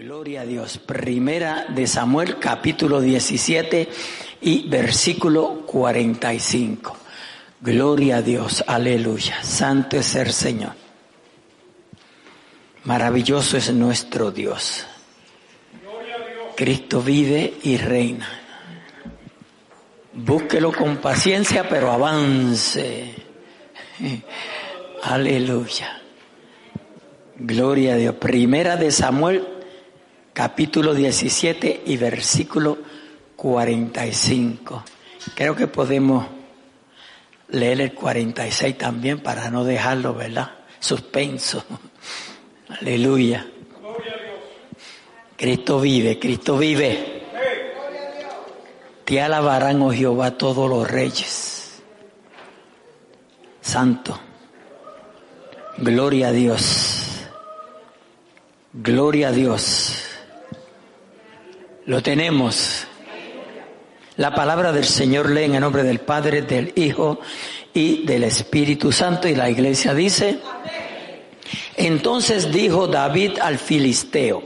Gloria a Dios. Primera de Samuel capítulo 17 y versículo 45. Gloria a Dios. Aleluya. Santo es el Señor. Maravilloso es nuestro Dios. Cristo vive y reina. Búsquelo con paciencia, pero avance. Aleluya. Gloria a Dios. Primera de Samuel capítulo 17 y versículo 45. Creo que podemos leer el 46 también para no dejarlo, ¿verdad? Suspenso. Aleluya. Cristo vive, Cristo vive. Te alabarán, oh Jehová, todos los reyes. Santo. Gloria a Dios. Gloria a Dios. Lo tenemos. La palabra del Señor lee en el nombre del Padre, del Hijo y del Espíritu Santo y la iglesia dice, entonces dijo David al filisteo,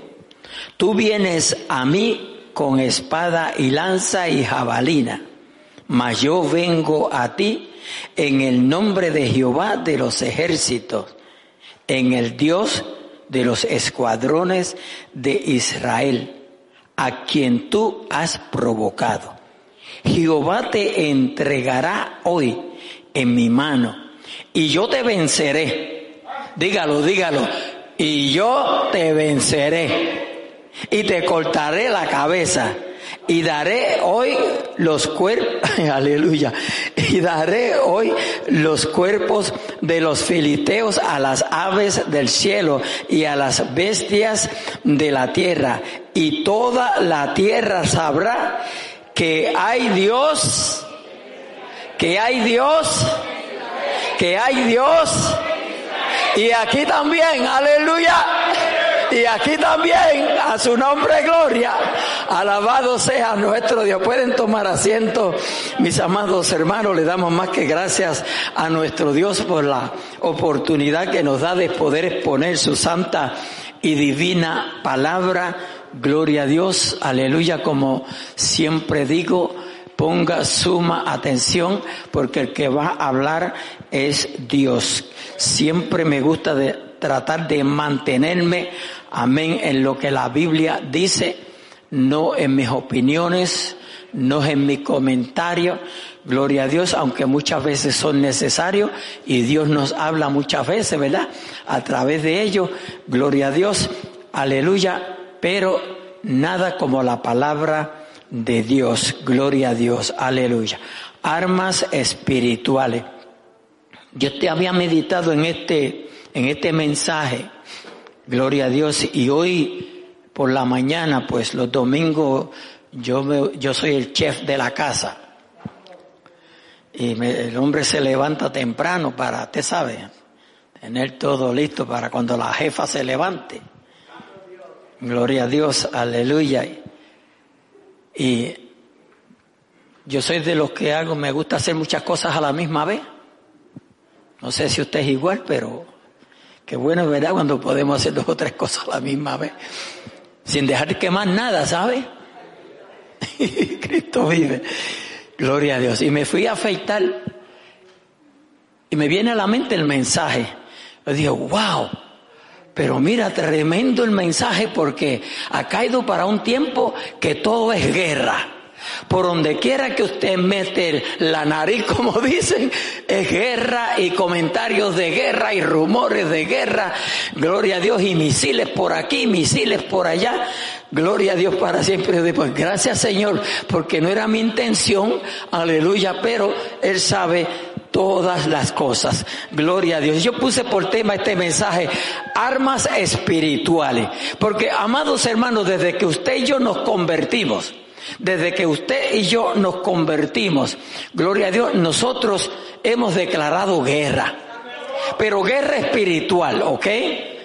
tú vienes a mí con espada y lanza y jabalina, mas yo vengo a ti en el nombre de Jehová de los ejércitos, en el Dios de los escuadrones de Israel a quien tú has provocado. Jehová te entregará hoy en mi mano y yo te venceré. Dígalo, dígalo. Y yo te venceré y te cortaré la cabeza y daré hoy los cuerpos, aleluya, y daré hoy los cuerpos de los filisteos a las aves del cielo y a las bestias de la tierra, y toda la tierra sabrá que hay Dios, que hay Dios, que hay Dios, y aquí también, aleluya. Y aquí también, a su nombre gloria, alabado sea nuestro Dios. Pueden tomar asiento, mis amados hermanos, le damos más que gracias a nuestro Dios por la oportunidad que nos da de poder exponer su santa y divina palabra. Gloria a Dios, aleluya, como siempre digo, ponga suma atención porque el que va a hablar es Dios. Siempre me gusta tratar de mantenerme Amén. En lo que la Biblia dice, no en mis opiniones, no en mi comentario. Gloria a Dios, aunque muchas veces son necesarios y Dios nos habla muchas veces, ¿verdad? A través de ellos. Gloria a Dios. Aleluya. Pero nada como la palabra de Dios. Gloria a Dios. Aleluya. Armas espirituales. Yo te había meditado en este, en este mensaje Gloria a Dios. Y hoy por la mañana, pues los domingos, yo, yo soy el chef de la casa. Y el hombre se levanta temprano para, te sabe, tener todo listo para cuando la jefa se levante. Gloria a Dios, aleluya. Y yo soy de los que hago, me gusta hacer muchas cosas a la misma vez. No sé si usted es igual, pero Qué bueno, ¿verdad? Cuando podemos hacer dos o tres cosas a la misma vez. Sin dejar de quemar nada, ¿sabe? Cristo vive. Gloria a Dios. Y me fui a afeitar. Y me viene a la mente el mensaje. Yo digo, wow. Pero mira, tremendo el mensaje porque ha caído para un tiempo que todo es guerra. Por donde quiera que usted mete la nariz, como dicen, es guerra y comentarios de guerra y rumores de guerra. Gloria a Dios y misiles por aquí, misiles por allá. Gloria a Dios para siempre. Pues gracias Señor, porque no era mi intención, aleluya, pero Él sabe todas las cosas. Gloria a Dios. Yo puse por tema este mensaje, armas espirituales. Porque, amados hermanos, desde que usted y yo nos convertimos, desde que usted y yo nos convertimos, gloria a Dios, nosotros hemos declarado guerra. Pero guerra espiritual, ¿ok?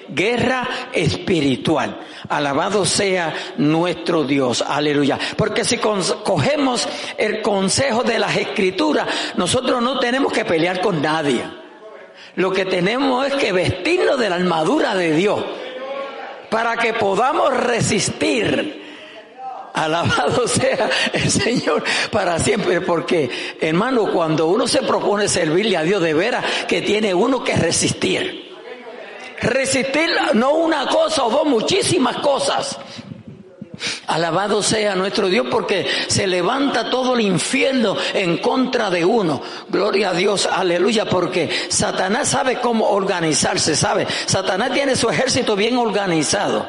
Guerra espiritual. Alabado sea nuestro Dios. Aleluya. Porque si cogemos el consejo de las escrituras, nosotros no tenemos que pelear con nadie. Lo que tenemos es que vestirnos de la armadura de Dios para que podamos resistir. Alabado sea el Señor para siempre, porque hermano, cuando uno se propone servirle a Dios de veras, que tiene uno que resistir. Resistir no una cosa o dos, muchísimas cosas. Alabado sea nuestro Dios porque se levanta todo el infierno en contra de uno. Gloria a Dios, aleluya, porque Satanás sabe cómo organizarse, sabe. Satanás tiene su ejército bien organizado.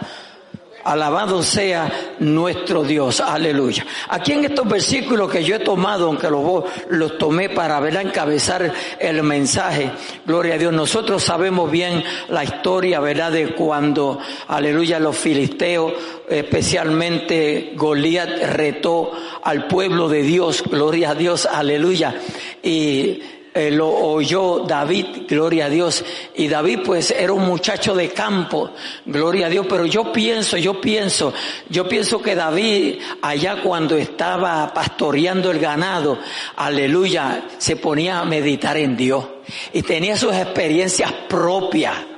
Alabado sea nuestro Dios, aleluya. Aquí en estos versículos que yo he tomado, aunque los, los tomé para ver encabezar el mensaje, gloria a Dios, nosotros sabemos bien la historia, ¿verdad? De cuando, aleluya, los filisteos, especialmente Goliat, retó al pueblo de Dios, gloria a Dios, aleluya. Y eh, lo oyó David, gloria a Dios. Y David pues era un muchacho de campo, gloria a Dios. Pero yo pienso, yo pienso, yo pienso que David allá cuando estaba pastoreando el ganado, aleluya, se ponía a meditar en Dios. Y tenía sus experiencias propias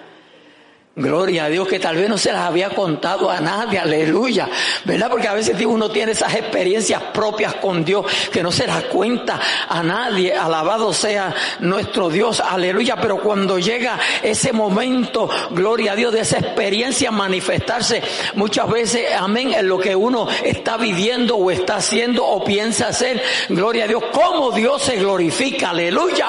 Gloria a Dios que tal vez no se las había contado a nadie, aleluya, ¿verdad? Porque a veces uno tiene esas experiencias propias con Dios que no se las cuenta a nadie, alabado sea nuestro Dios, aleluya, pero cuando llega ese momento, gloria a Dios, de esa experiencia manifestarse, muchas veces, amén, en lo que uno está viviendo o está haciendo o piensa hacer, gloria a Dios, cómo Dios se glorifica, aleluya.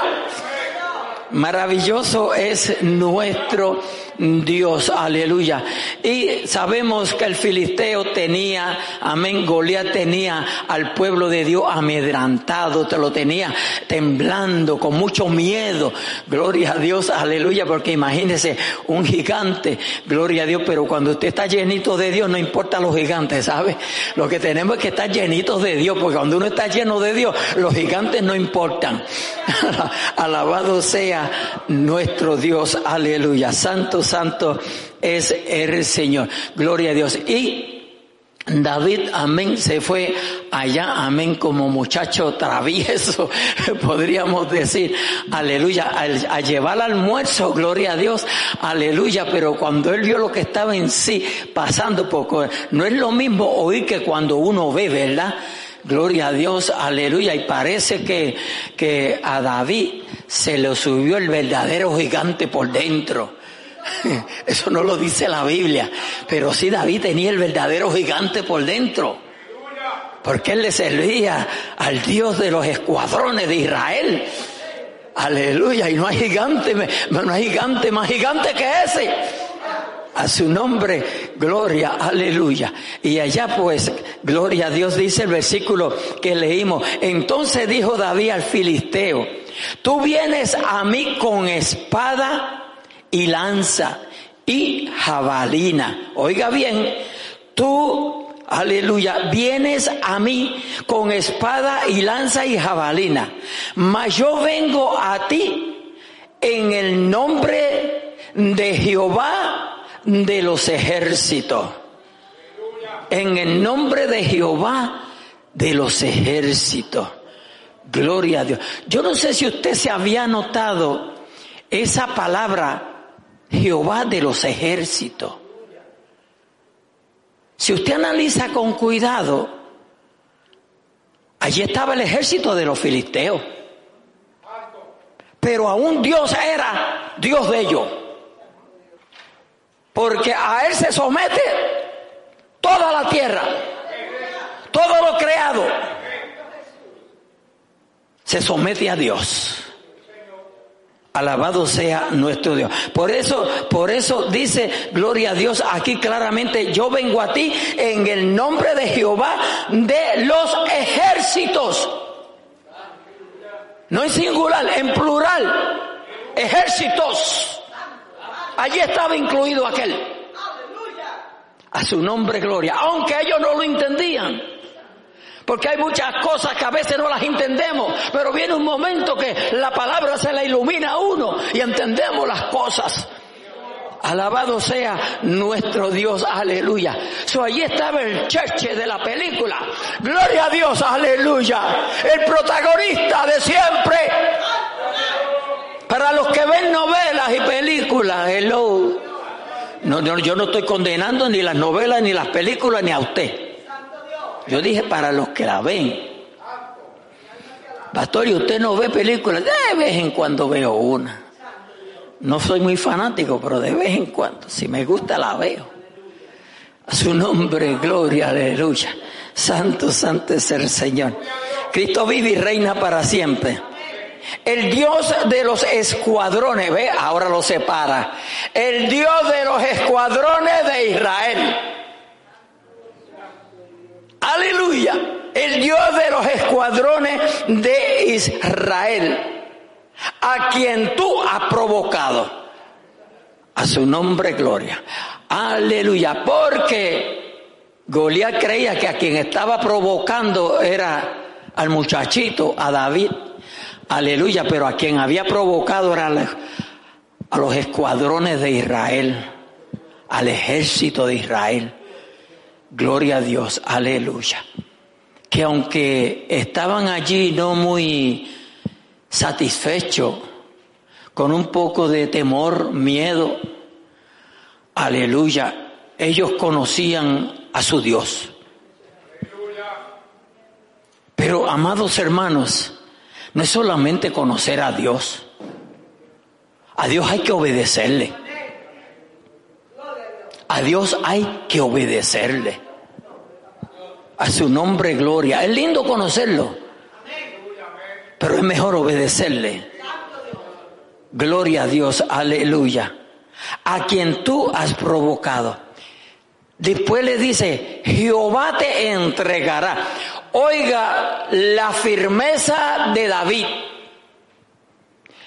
Maravilloso es nuestro Dios, aleluya. Y sabemos que el filisteo tenía, amén, Goliat tenía al pueblo de Dios amedrantado, te lo tenía temblando, con mucho miedo. Gloria a Dios, aleluya, porque imagínese un gigante, gloria a Dios, pero cuando usted está llenito de Dios, no importa los gigantes, ¿sabe? Lo que tenemos es que estar llenitos de Dios, porque cuando uno está lleno de Dios, los gigantes no importan. Alabado sea nuestro Dios, aleluya. Santo santo es el Señor. Gloria a Dios. Y David, amén, se fue allá, amén, como muchacho travieso, podríamos decir, aleluya, a, llevar al almuerzo, gloria a Dios, aleluya, pero cuando él vio lo que estaba en sí pasando, poco, no es lo mismo oír que cuando uno ve, ¿verdad? Gloria a Dios, aleluya, y parece que, que a David se le subió el verdadero gigante por dentro. Eso no lo dice la Biblia, pero sí David tenía el verdadero gigante por dentro. Porque él le servía al Dios de los escuadrones de Israel. Aleluya, y no hay gigante, no hay gigante más gigante que ese. A su nombre, gloria, aleluya. Y allá pues, gloria a Dios dice el versículo que leímos. Entonces dijo David al filisteo, tú vienes a mí con espada y lanza y jabalina. Oiga bien, tú, aleluya, vienes a mí con espada y lanza y jabalina, mas yo vengo a ti en el nombre de Jehová de los ejércitos. En el nombre de Jehová de los ejércitos. Gloria a Dios. Yo no sé si usted se había notado esa palabra Jehová de los ejércitos. Si usted analiza con cuidado, allí estaba el ejército de los filisteos. Pero aún Dios era Dios de ellos. Porque a Él se somete toda la tierra, todo lo creado. Se somete a Dios. Alabado sea nuestro Dios. Por eso, por eso dice, gloria a Dios, aquí claramente, yo vengo a ti en el nombre de Jehová de los ejércitos. No en singular, en plural. Ejércitos. Allí estaba incluido aquel. A su nombre, gloria. Aunque ellos no lo entendían. Porque hay muchas cosas que a veces no las entendemos, pero viene un momento que la palabra se la ilumina a uno y entendemos las cosas. Alabado sea nuestro Dios, aleluya. So, allí estaba el cheche de la película. Gloria a Dios, aleluya. El protagonista de siempre. Para los que ven novelas y películas, hello. No, no, yo no estoy condenando ni las novelas, ni las películas, ni a usted. Yo dije para los que la ven. Pastor, ¿y usted no ve películas? De vez en cuando veo una. No soy muy fanático, pero de vez en cuando, si me gusta, la veo. A su nombre, gloria, aleluya. Santo, santo es el Señor. Cristo vive y reina para siempre. El Dios de los escuadrones, ve, ahora lo separa. El Dios de los escuadrones de Israel. Aleluya. El Dios de los escuadrones de Israel. A quien tú has provocado. A su nombre, gloria. Aleluya. Porque Goliat creía que a quien estaba provocando era al muchachito, a David. Aleluya, pero a quien había provocado era a los escuadrones de Israel, al ejército de Israel. Gloria a Dios, aleluya. Que aunque estaban allí no muy satisfechos, con un poco de temor, miedo, aleluya, ellos conocían a su Dios. Pero, amados hermanos, no es solamente conocer a Dios. A Dios hay que obedecerle. A Dios hay que obedecerle. A su nombre, gloria. Es lindo conocerlo. Pero es mejor obedecerle. Gloria a Dios, aleluya. A quien tú has provocado. Después le dice, Jehová te entregará. Oiga la firmeza de David.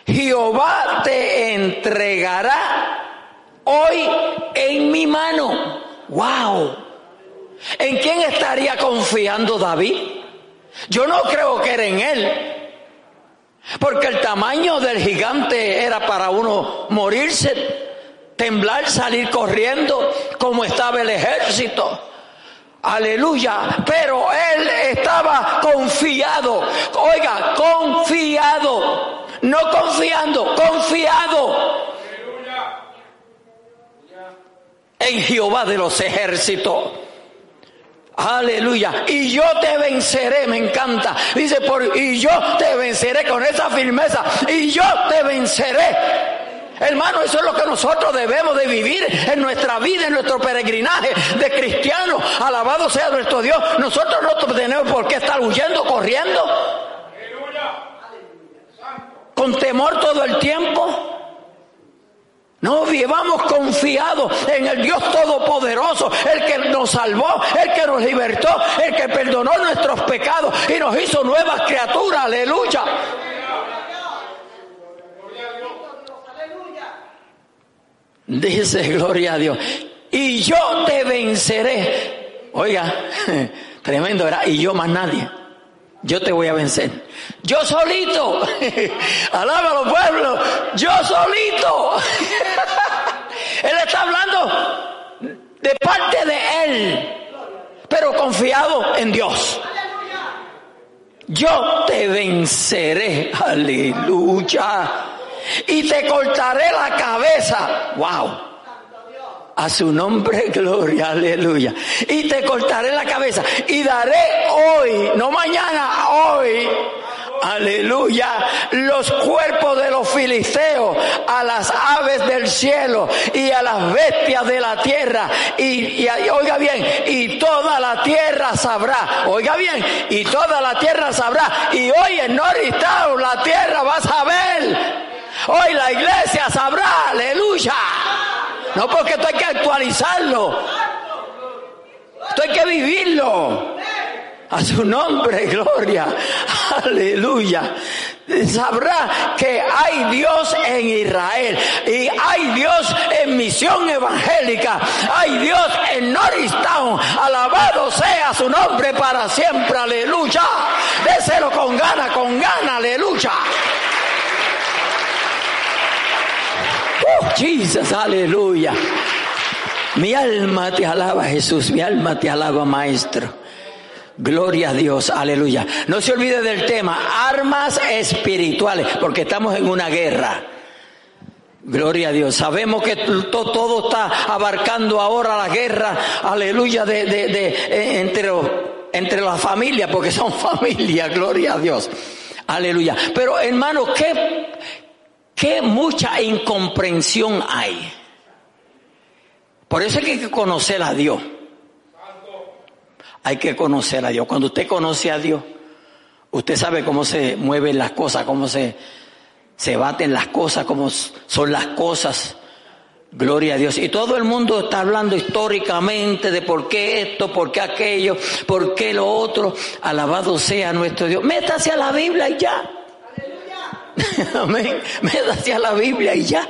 Jehová te entregará hoy en mi mano. ¡Wow! ¿En quién estaría confiando David? Yo no creo que era en él. Porque el tamaño del gigante era para uno morirse, temblar, salir corriendo como estaba el ejército. Aleluya. Pero él estaba confiado. Oiga, confiado. No confiando, confiado. En Jehová de los ejércitos. Aleluya. Y yo te venceré, me encanta. Dice, por, y yo te venceré con esa firmeza. Y yo te venceré. Hermano, eso es lo que nosotros debemos de vivir en nuestra vida, en nuestro peregrinaje de cristianos. Alabado sea nuestro Dios. Nosotros no tenemos por qué estar huyendo, corriendo. Con temor todo el tiempo. No vivamos confiados en el Dios Todopoderoso, el que nos salvó, el que nos libertó, el que perdonó nuestros pecados y nos hizo nuevas criaturas. Aleluya. Dice, gloria a Dios. Y yo te venceré. Oiga, tremendo era. Y yo más nadie. Yo te voy a vencer. Yo solito. Alaba a los pueblos. Yo solito. él está hablando de parte de él. Pero confiado en Dios. Yo te venceré. Aleluya y te cortaré la cabeza. Wow. A su nombre, gloria, aleluya. Y te cortaré la cabeza. Y daré hoy, no mañana, hoy, aleluya, los cuerpos de los filisteos a las aves del cielo y a las bestias de la tierra. Y, oiga bien, y toda la tierra sabrá, oiga bien, y toda la tierra sabrá. Y hoy en Noristao la tierra va a saber Hoy la iglesia sabrá, aleluya. No porque esto hay que actualizarlo. Esto hay que vivirlo. A su nombre, gloria. Aleluya. Sabrá que hay Dios en Israel y hay Dios en misión evangélica. Hay Dios en Norristown. Alabado sea su nombre para siempre. Aleluya. Déselo con gana, con gana. Aleluya. Jesus, aleluya. Mi alma te alaba, Jesús. Mi alma te alaba, Maestro. Gloria a Dios, aleluya. No se olvide del tema, armas espirituales, porque estamos en una guerra. Gloria a Dios. Sabemos que todo está abarcando ahora la guerra, aleluya, de, de, eh, entre, entre las familias, porque son familias, gloria a Dios. Aleluya. Pero hermano, qué, qué mucha incomprensión hay. Por eso hay que conocer a Dios. Hay que conocer a Dios. Cuando usted conoce a Dios, usted sabe cómo se mueven las cosas, cómo se, se baten las cosas, cómo son las cosas. Gloria a Dios. Y todo el mundo está hablando históricamente de por qué esto, por qué aquello, por qué lo otro. Alabado sea nuestro Dios. Métase a la Biblia y ya. Amén. Métase a la Biblia y ya.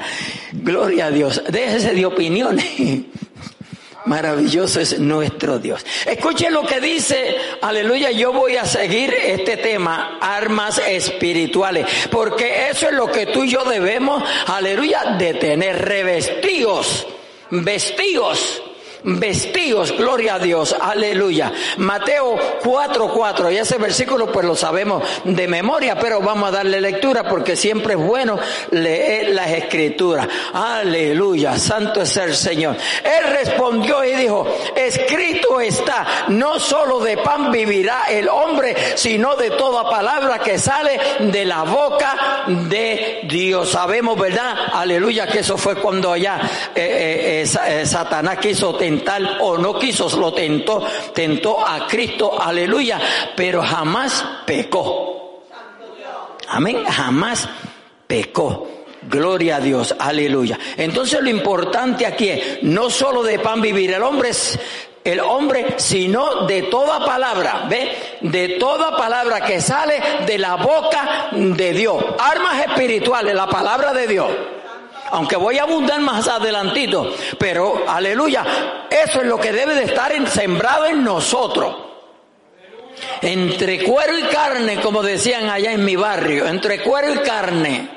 Gloria a Dios. Déjese de opiniones. Maravilloso es nuestro Dios. Escuchen lo que dice, aleluya, yo voy a seguir este tema, armas espirituales, porque eso es lo que tú y yo debemos, aleluya, de tener revestidos, vestidos vestidos, gloria a Dios, aleluya. Mateo 4:4, 4, y ese versículo pues lo sabemos de memoria, pero vamos a darle lectura porque siempre es bueno leer las escrituras. Aleluya, santo es el Señor. Él respondió y dijo, escrito está, no solo de pan vivirá el hombre, sino de toda palabra que sale de la boca de Dios. Sabemos, ¿verdad? Aleluya, que eso fue cuando allá eh, eh, eh, Satanás quiso tentar o no quiso, lo tentó, tentó a Cristo, aleluya, pero jamás pecó. Amén, jamás pecó. Gloria a Dios, aleluya. Entonces lo importante aquí es, no solo de pan vivir el hombre, el hombre, sino de toda palabra, ¿ve? De toda palabra que sale de la boca de Dios. Armas espirituales, la palabra de Dios. Aunque voy a abundar más adelantito, pero aleluya, eso es lo que debe de estar sembrado en nosotros. Entre cuero y carne, como decían allá en mi barrio, entre cuero y carne.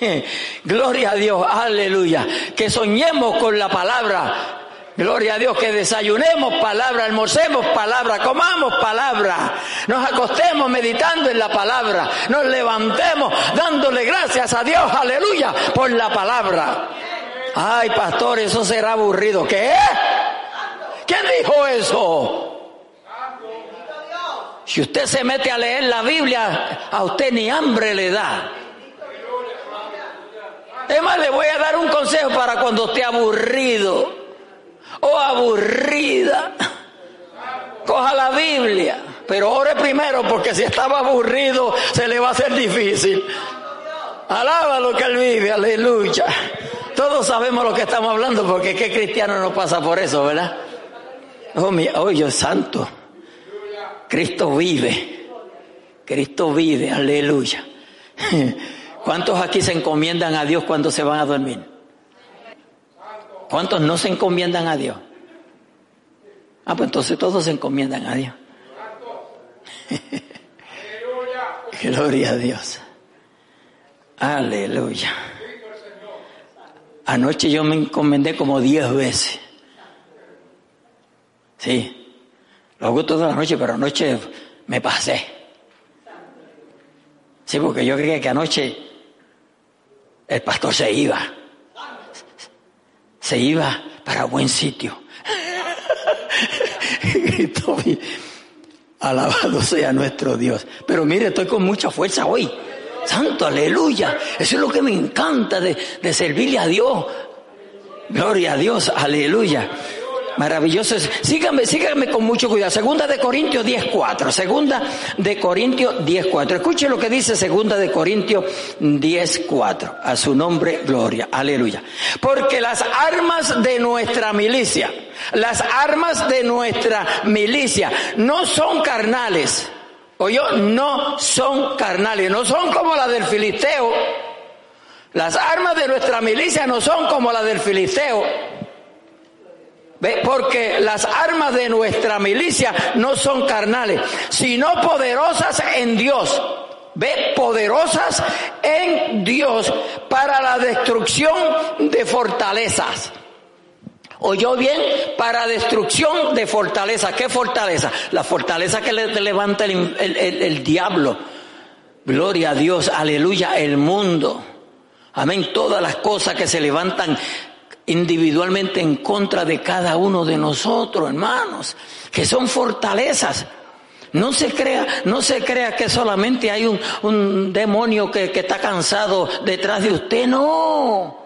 Gloria a Dios, aleluya. Que soñemos con la palabra Gloria a Dios que desayunemos palabra, almorcemos palabra, comamos palabra, nos acostemos meditando en la palabra, nos levantemos dándole gracias a Dios, aleluya, por la palabra. Ay, pastor, eso será aburrido. ¿Qué? ¿Quién dijo eso? Si usted se mete a leer la Biblia, a usted ni hambre le da. Es más, le voy a dar un consejo para cuando esté aburrido o aburrida, coja la Biblia, pero ore primero porque si estaba aburrido se le va a hacer difícil. Alaba lo que él vive, aleluya. Todos sabemos lo que estamos hablando porque qué cristiano no pasa por eso, ¿verdad? Oh, mi, oh Dios santo. Cristo vive. Cristo vive, aleluya. ¿Cuántos aquí se encomiendan a Dios cuando se van a dormir? ¿Cuántos no se encomiendan a Dios? Ah, pues entonces todos se encomiendan a Dios. Gloria a Dios. Aleluya. Anoche yo me encomendé como diez veces. Sí. Lo hago toda la noche, pero anoche me pasé. Sí, porque yo creía que anoche el pastor se iba se iba para buen sitio. Alabado sea nuestro Dios. Pero mire, estoy con mucha fuerza hoy. Santo, aleluya. Eso es lo que me encanta de, de servirle a Dios. Gloria a Dios, aleluya. Maravilloso. Síganme, síganme con mucho cuidado. Segunda de Corintios 10.4. Segunda de Corintios 10.4. Escuche lo que dice Segunda de Corintios 10.4. A su nombre, gloria. Aleluya. Porque las armas de nuestra milicia, las armas de nuestra milicia no son carnales. yo no son carnales. No son como las del filisteo. Las armas de nuestra milicia no son como las del filisteo porque las armas de nuestra milicia no son carnales, sino poderosas en Dios. ¿Ve? Poderosas en Dios para la destrucción de fortalezas. ¿Oyó bien? Para destrucción de fortaleza. ¿Qué fortaleza? La fortaleza que le levanta el diablo. Gloria a Dios, aleluya, el mundo. Amén. Todas las cosas que se levantan individualmente en contra de cada uno de nosotros, hermanos, que son fortalezas. No se crea, no se crea que solamente hay un, demonio que, que está cansado detrás de usted, no.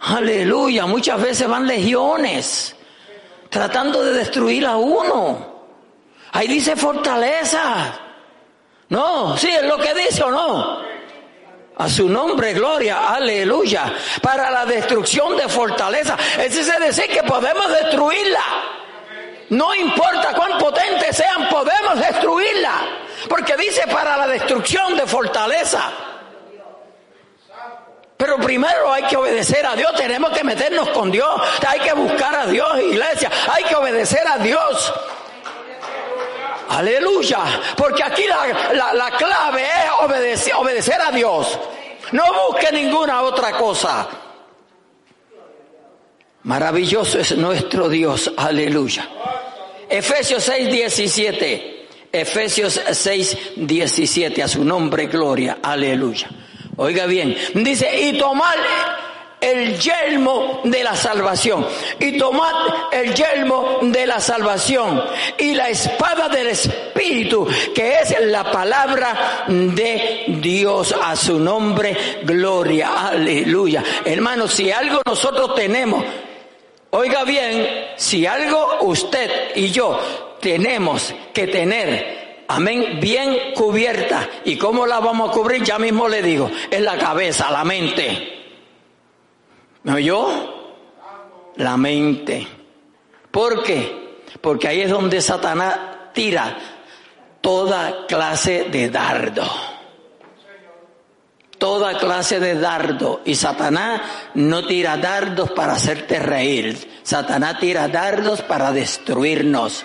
Aleluya, muchas veces van legiones tratando de destruir a uno. Ahí dice fortaleza. No, sí, es lo que dice o no. A su nombre, gloria, aleluya. Para la destrucción de fortaleza. Es decir, que podemos destruirla. No importa cuán potentes sean, podemos destruirla. Porque dice para la destrucción de fortaleza. Pero primero hay que obedecer a Dios, tenemos que meternos con Dios, hay que buscar a Dios, iglesia, hay que obedecer a Dios. Aleluya. Porque aquí la, clave es obedecer, obedecer a Dios. No busque ninguna otra cosa. Maravilloso es nuestro Dios. Aleluya. Efesios 6, 17. Efesios 6, 17. A su nombre, gloria. Aleluya. Oiga bien. Dice, y tomar el yelmo de la salvación. Y tomad el yelmo de la salvación y la espada del Espíritu, que es la palabra de Dios. A su nombre, gloria, aleluya. Hermanos, si algo nosotros tenemos, oiga bien, si algo usted y yo tenemos que tener Amén, bien cubierta. ¿Y cómo la vamos a cubrir? Ya mismo le digo, es la cabeza, la mente. ¿Me oyó? La mente. ¿Por qué? Porque ahí es donde Satanás tira toda clase de dardo. Toda clase de dardo. Y Satanás no tira dardos para hacerte reír. Satanás tira dardos para destruirnos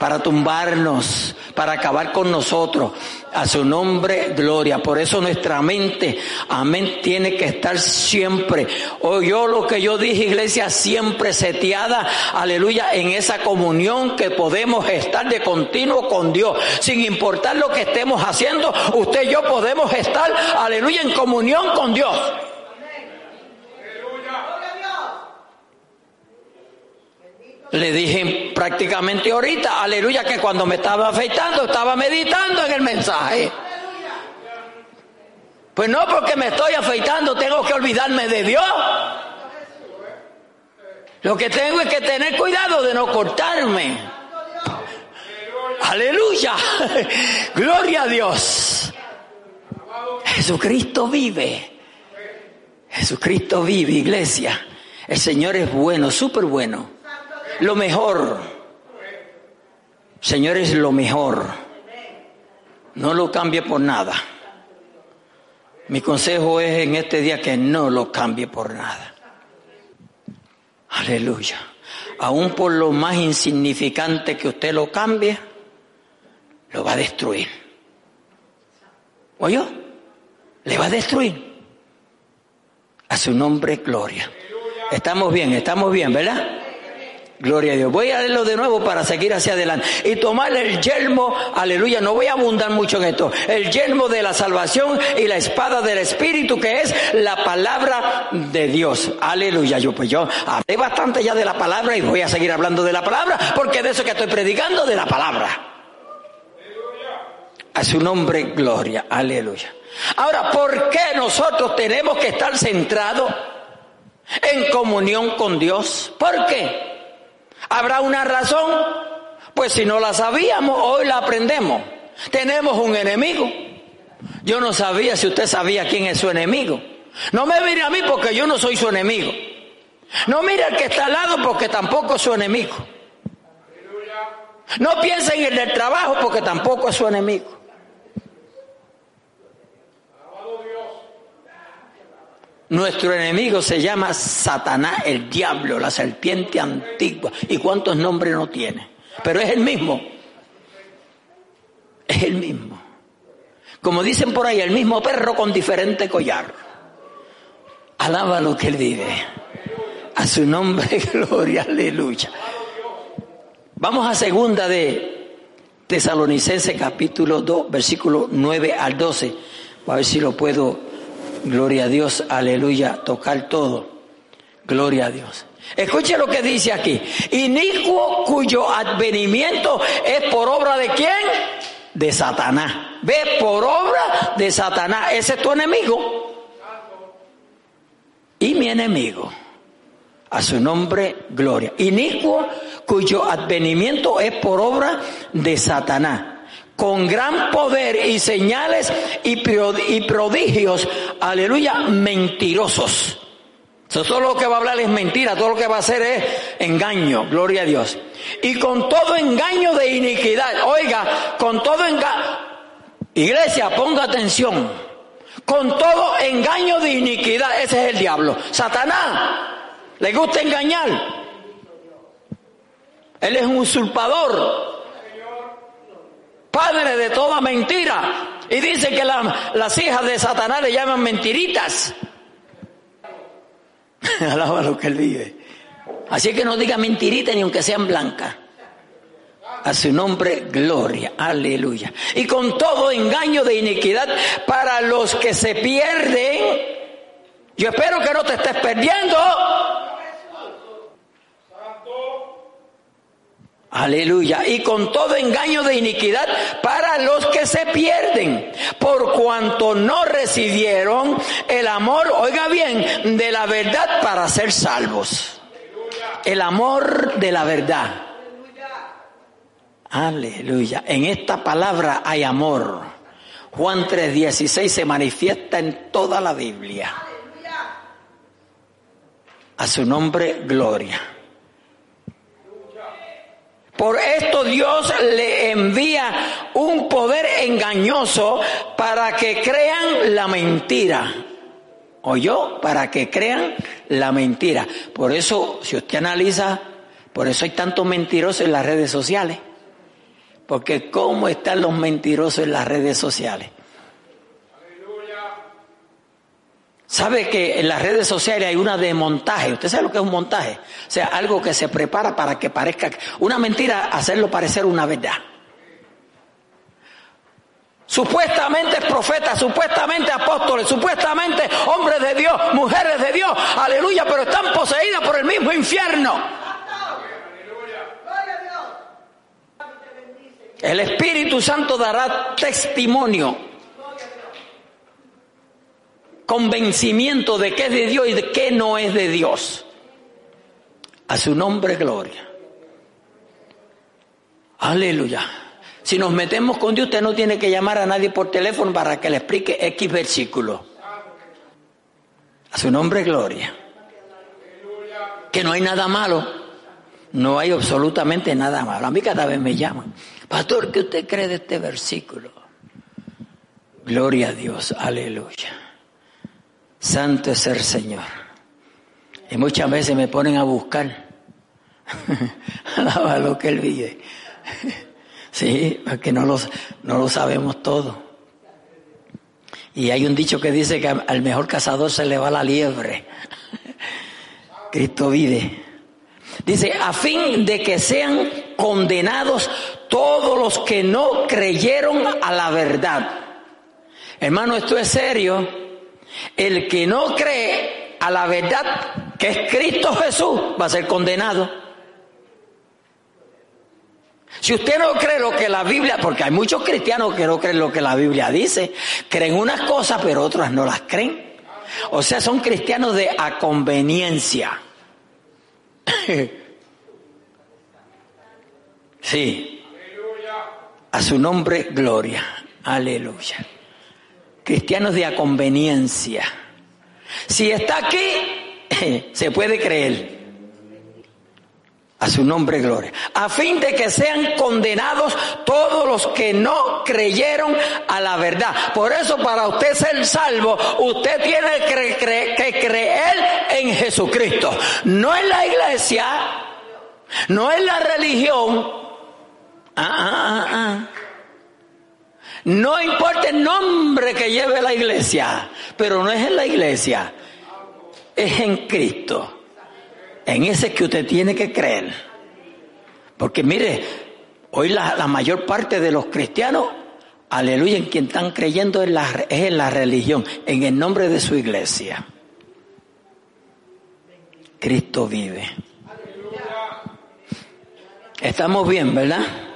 para tumbarnos, para acabar con nosotros. A su nombre, gloria. Por eso nuestra mente, amén, tiene que estar siempre. Oyó lo que yo dije, iglesia, siempre seteada, aleluya, en esa comunión que podemos estar de continuo con Dios. Sin importar lo que estemos haciendo, usted y yo podemos estar, aleluya, en comunión con Dios. Le dije prácticamente ahorita, aleluya, que cuando me estaba afeitando estaba meditando en el mensaje. Pues no porque me estoy afeitando tengo que olvidarme de Dios. Lo que tengo es que tener cuidado de no cortarme. Aleluya. Gloria a Dios. Jesucristo vive. Jesucristo vive, iglesia. El Señor es bueno, súper bueno lo mejor. Señores, lo mejor. No lo cambie por nada. Mi consejo es en este día que no lo cambie por nada. Aleluya. Aún por lo más insignificante que usted lo cambie, lo va a destruir. ¿Oyó? Le va a destruir. A su nombre, gloria. Estamos bien, estamos bien, ¿verdad? Gloria a Dios. Voy a leerlo de nuevo para seguir hacia adelante. Y tomar el yelmo, aleluya, no voy a abundar mucho en esto. El yelmo de la salvación y la espada del Espíritu, que es la palabra de Dios. Aleluya. Yo pues yo hablé bastante ya de la palabra y voy a seguir hablando de la palabra, porque de eso que estoy predicando, de la palabra. A su nombre, gloria. Aleluya. Ahora, ¿por qué nosotros tenemos que estar centrados en comunión con Dios? ¿Por qué? ¿Habrá una razón? Pues si no la sabíamos, hoy la aprendemos. Tenemos un enemigo. Yo no sabía si usted sabía quién es su enemigo. No me mire a mí porque yo no soy su enemigo. No mire al que está al lado porque tampoco es su enemigo. No piensen en el trabajo porque tampoco es su enemigo. Nuestro enemigo se llama Satanás, el diablo, la serpiente antigua. ¿Y cuántos nombres no tiene? Pero es el mismo. Es el mismo. Como dicen por ahí, el mismo perro con diferente collar. Alaba lo que él vive. A su nombre, gloria, aleluya. Vamos a segunda de Tesalonicense capítulo 2, versículo 9 al 12. A ver si lo puedo Gloria a Dios, aleluya, tocar todo. Gloria a Dios. Escuche lo que dice aquí. Inicuo cuyo advenimiento es por obra de quién? De Satanás. Ve por obra de Satanás. Ese es tu enemigo. Y mi enemigo. A su nombre, gloria. Inicuo cuyo advenimiento es por obra de Satanás con gran poder y señales y prodigios, aleluya, mentirosos. todo lo que va a hablar es mentira, todo lo que va a hacer es engaño, gloria a Dios. Y con todo engaño de iniquidad, oiga, con todo engaño, iglesia, ponga atención, con todo engaño de iniquidad, ese es el diablo. Satanás, le gusta engañar. Él es un usurpador, padre de toda mentira. Y dice que las hijas de Satanás le llaman mentiritas. Alaba lo que él vive. Así que no diga mentirita ni aunque sean blancas. A su nombre, gloria, aleluya. Y con todo engaño de iniquidad para los que se pierden. Yo espero que no te estés perdiendo. Aleluya. Y con todo engaño de iniquidad para los que se pierden, por cuanto no recibieron el amor, oiga bien, de la verdad para ser salvos. El amor de la verdad. Aleluya. En esta palabra hay amor. Juan 3:16 se manifiesta en toda la Biblia. A su nombre, gloria. Por esto Dios le envía un poder engañoso para que crean la mentira. ¿Oyó? Para que crean la mentira. Por eso, si usted analiza, por eso hay tantos mentirosos en las redes sociales. Porque ¿cómo están los mentirosos en las redes sociales? ¿Sabe que en las redes sociales hay una de montaje? ¿Usted sabe lo que es un montaje? O sea, algo que se prepara para que parezca una mentira, hacerlo parecer una verdad. Supuestamente es profeta, supuestamente apóstoles, supuestamente hombres de Dios, mujeres de Dios, aleluya, pero están poseídas por el mismo infierno. El Espíritu Santo dará testimonio convencimiento de qué es de Dios y de qué no es de Dios. A su nombre, gloria. Aleluya. Si nos metemos con Dios, usted no tiene que llamar a nadie por teléfono para que le explique X versículo. A su nombre, gloria. Que no hay nada malo. No hay absolutamente nada malo. A mí cada vez me llaman. Pastor, ¿qué usted cree de este versículo? Gloria a Dios. Aleluya. Santo es el Señor. Y muchas veces me ponen a buscar. Alaba lo que Él vive. sí, porque no, no lo sabemos todo. Y hay un dicho que dice que al mejor cazador se le va la liebre. Cristo vive. Dice, a fin de que sean condenados todos los que no creyeron a la verdad. Hermano, esto es serio. El que no cree a la verdad que es Cristo Jesús va a ser condenado. Si usted no cree lo que la Biblia, porque hay muchos cristianos que no creen lo que la Biblia dice, creen unas cosas pero otras no las creen. O sea, son cristianos de a conveniencia. Sí. A su nombre, gloria. Aleluya cristianos de a conveniencia. Si está aquí, se puede creer. A su nombre, gloria. A fin de que sean condenados todos los que no creyeron a la verdad. Por eso, para usted ser salvo, usted tiene que, creer en Jesucristo. No en la iglesia, no en la religión. Ah, ah, ah, ah. No importa el nombre que lleve la iglesia, pero no es en la iglesia, es en Cristo. En ese que usted tiene que creer. Porque mire, hoy la, mayor parte de los cristianos aleluya, en quien están creyendo en la, es en la religión, en el nombre de su iglesia. Cristo vive. Estamos bien, ¿verdad?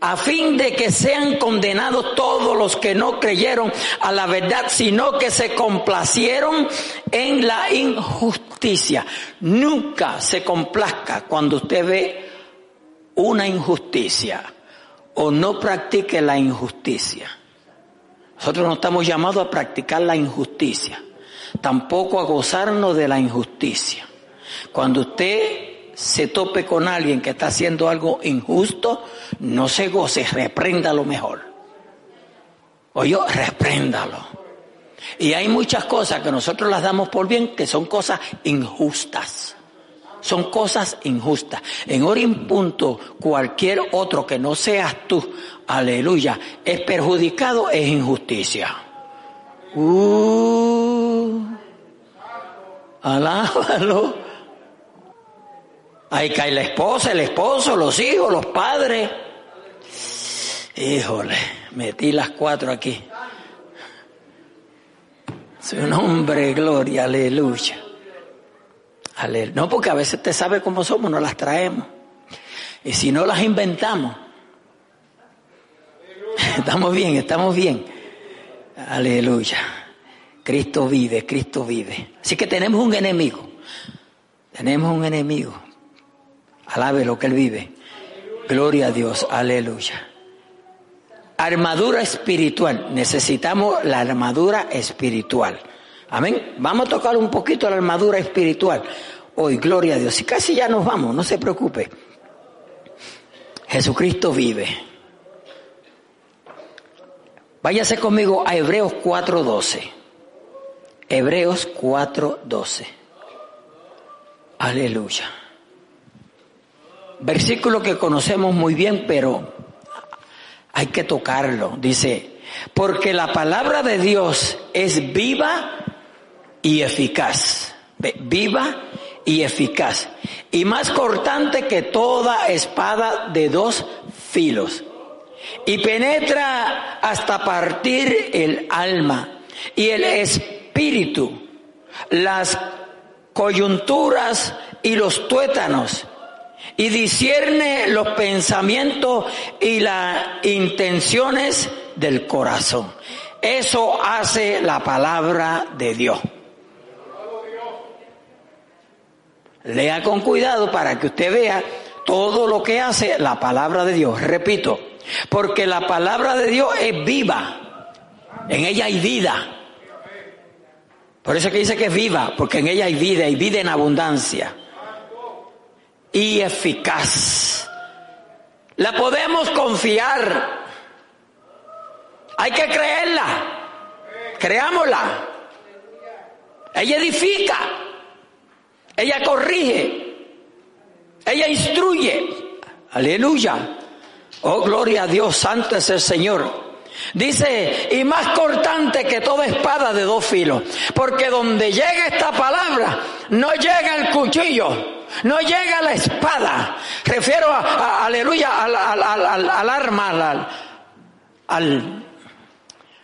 A fin de que sean condenados todos los que no creyeron a la verdad, sino que se complacieron en la injusticia. Nunca se complazca cuando usted ve una injusticia o no practique la injusticia. Nosotros no estamos llamados a practicar la injusticia, tampoco a gozarnos de la injusticia. Cuando usted se tope con alguien que está haciendo algo injusto, no se goce, repréndalo mejor. Oye, repréndalo. Y hay muchas cosas que nosotros las damos por bien que son cosas injustas. Son cosas injustas. En hora punto, cualquier otro que no seas tú, aleluya, es perjudicado, es injusticia. Uh, alábalo. Ahí cae la esposa, el esposo, los hijos, los padres. Híjole, metí las cuatro aquí. Su nombre, gloria, aleluya. No, porque a veces te sabe cómo somos, no las traemos. Y si no las inventamos. Estamos bien, estamos bien. Aleluya. Cristo vive, Cristo vive. Así que tenemos un enemigo. Tenemos un enemigo. Alabe lo que Él vive. Gloria a Dios, aleluya. Armadura espiritual. Necesitamos la armadura espiritual. Amén. Vamos a tocar un poquito la armadura espiritual. Hoy, gloria a Dios. Y casi ya nos vamos, no se preocupe. Jesucristo vive. Váyase conmigo a Hebreos 4.12. Hebreos 4.12. Aleluya versículo que conocemos muy bien, pero hay que tocarlo. Dice, porque la palabra de Dios es viva y eficaz. Viva y eficaz. Y más cortante que toda espada de dos filos. Y penetra hasta partir el alma y el espíritu, las coyunturas y los tuétanos y discierne los pensamientos y las intenciones del corazón. Eso hace la palabra de Dios. Lea con cuidado para que usted vea todo lo que hace la palabra de Dios. Repito, porque la palabra de Dios es viva. En ella hay vida. Por eso que dice que es viva, porque en ella hay vida y vida en abundancia y eficaz. La podemos confiar. Hay que creerla. Creámosla. Ella edifica. Ella corrige. Ella instruye. Aleluya. Oh, gloria a Dios, santo es el Señor. Dice, y más cortante que toda espada de dos filos, porque donde llega esta palabra, no llega el cuchillo, no llega la espada. Refiero a, aleluya, al, al, arma, al,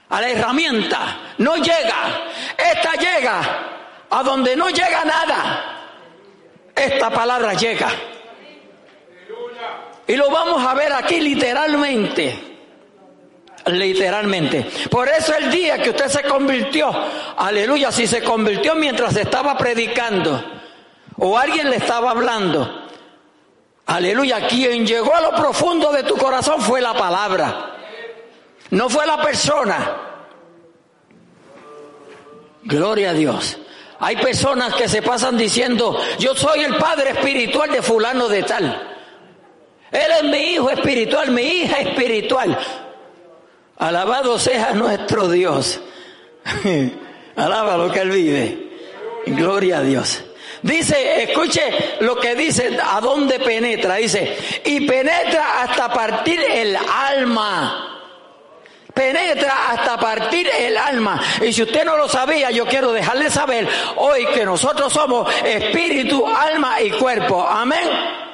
a la herramienta. No llega. Esta llega a donde no llega nada. Esta palabra llega. Y lo vamos a ver aquí literalmente. Literalmente. Por eso el día que usted se convirtió, aleluya, si se convirtió mientras estaba predicando o alguien le estaba hablando. Aleluya, quien llegó a lo profundo de tu corazón fue la palabra, no fue la persona. Gloria a Dios. Hay personas que se pasan diciendo, yo soy el padre espiritual de fulano de tal. Él es mi hijo espiritual, mi hija espiritual. Alabado sea nuestro Dios. Alaba lo que Él vive. Gloria a Dios. Dice, escuche lo que dice, a dónde penetra. Dice, y penetra hasta partir el alma. Penetra hasta partir el alma. Y si usted no lo sabía, yo quiero dejarle saber hoy que nosotros somos espíritu, alma y cuerpo. Amén.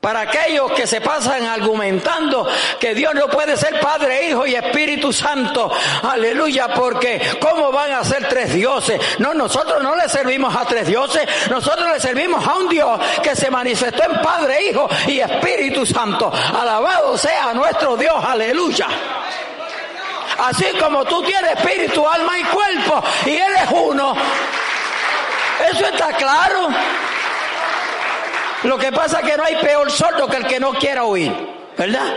Para aquellos que se pasan argumentando que Dios no puede ser Padre, Hijo y Espíritu Santo. Aleluya, porque ¿cómo van a ser tres dioses? No, nosotros no le servimos a tres dioses, nosotros le servimos a un Dios que se manifestó en Padre, Hijo y Espíritu Santo. Alabado sea nuestro Dios, aleluya. Así como tú tienes espíritu, alma y cuerpo y Él es uno. Eso está claro. Lo que pasa es que no hay peor sordo que el que no quiera oír, ¿verdad?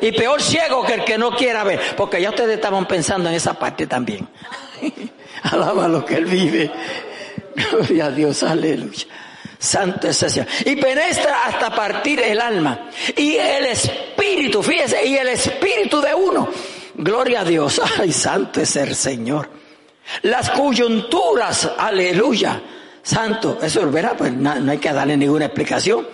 Y peor ciego que el que no quiera ver, porque ya ustedes estaban pensando en esa parte también. Alaba lo que Él vive. Gloria a Dios, aleluya. Santo es ese. Y penetra hasta partir el alma. Y el espíritu, fíjese, y el espíritu de uno. Gloria a Dios. Ay, santo es el Señor. Las coyunturas, aleluya santo. Eso es verdad, pues no, hay que darle ninguna explicación.